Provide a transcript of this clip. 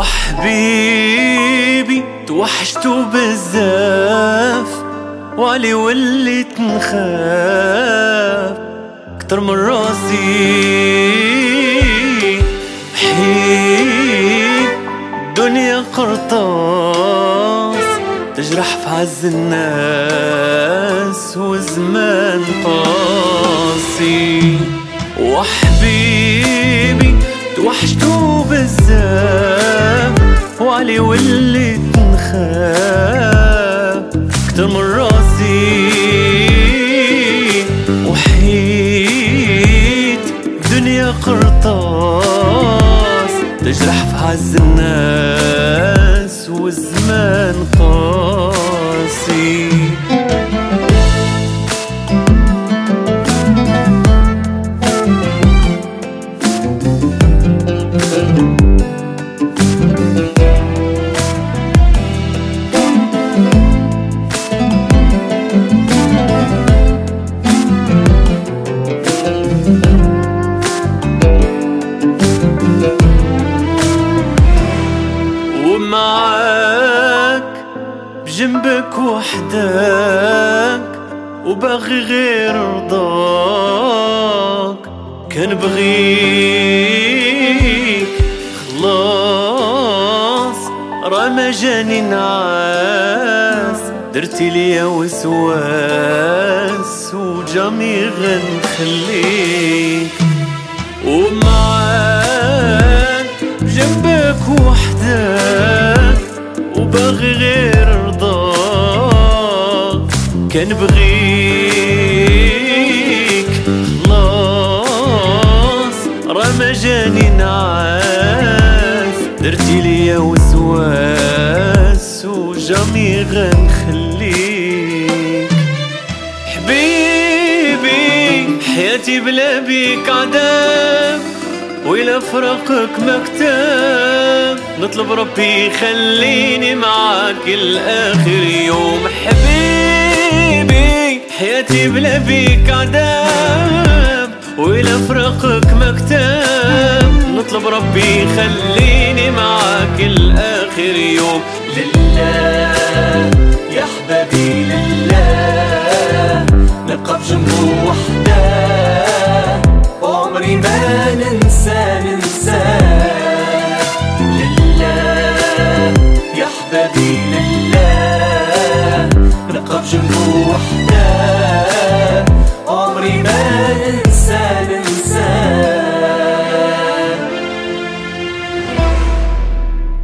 حبيبي توحشتو بزاف وعلي وليت نخاف كتر من راسي حيد دنيا قرطاس تجرح في عز الناس وزمان قاسي. وحبيبي توحشتو بزاف. وعلي وليت نخاف كتر من راسي وحيد. دنيا قرطاس. تجرح في عز الناس والزمان قاسي. ومعاك بجنبك وحدك وبغي غير رضاك. كان بغيك خلاص رمى جاني نعاس. درتي لي وسواس وجامي غنخليك. ومعاك جنبك وحدك. وباغي غير رضاك كان بغيك. خلاص رمى جاني نعاس. درتي لي وسواس وجامي غنخليك. حبيبي حياتي بلا بيك عذاب. وإلى فراقك مكتاب نطلب ربي يخليني معاك لآخر يوم. حبيبي حياتي بلا بيك عذاب ولا فراقك مكتب. نطلب ربي يخليني معاك لآخر يوم. لله يا حبابي لله نبقى بجنبه وحده. وعمري ما ننسى ننسى 全部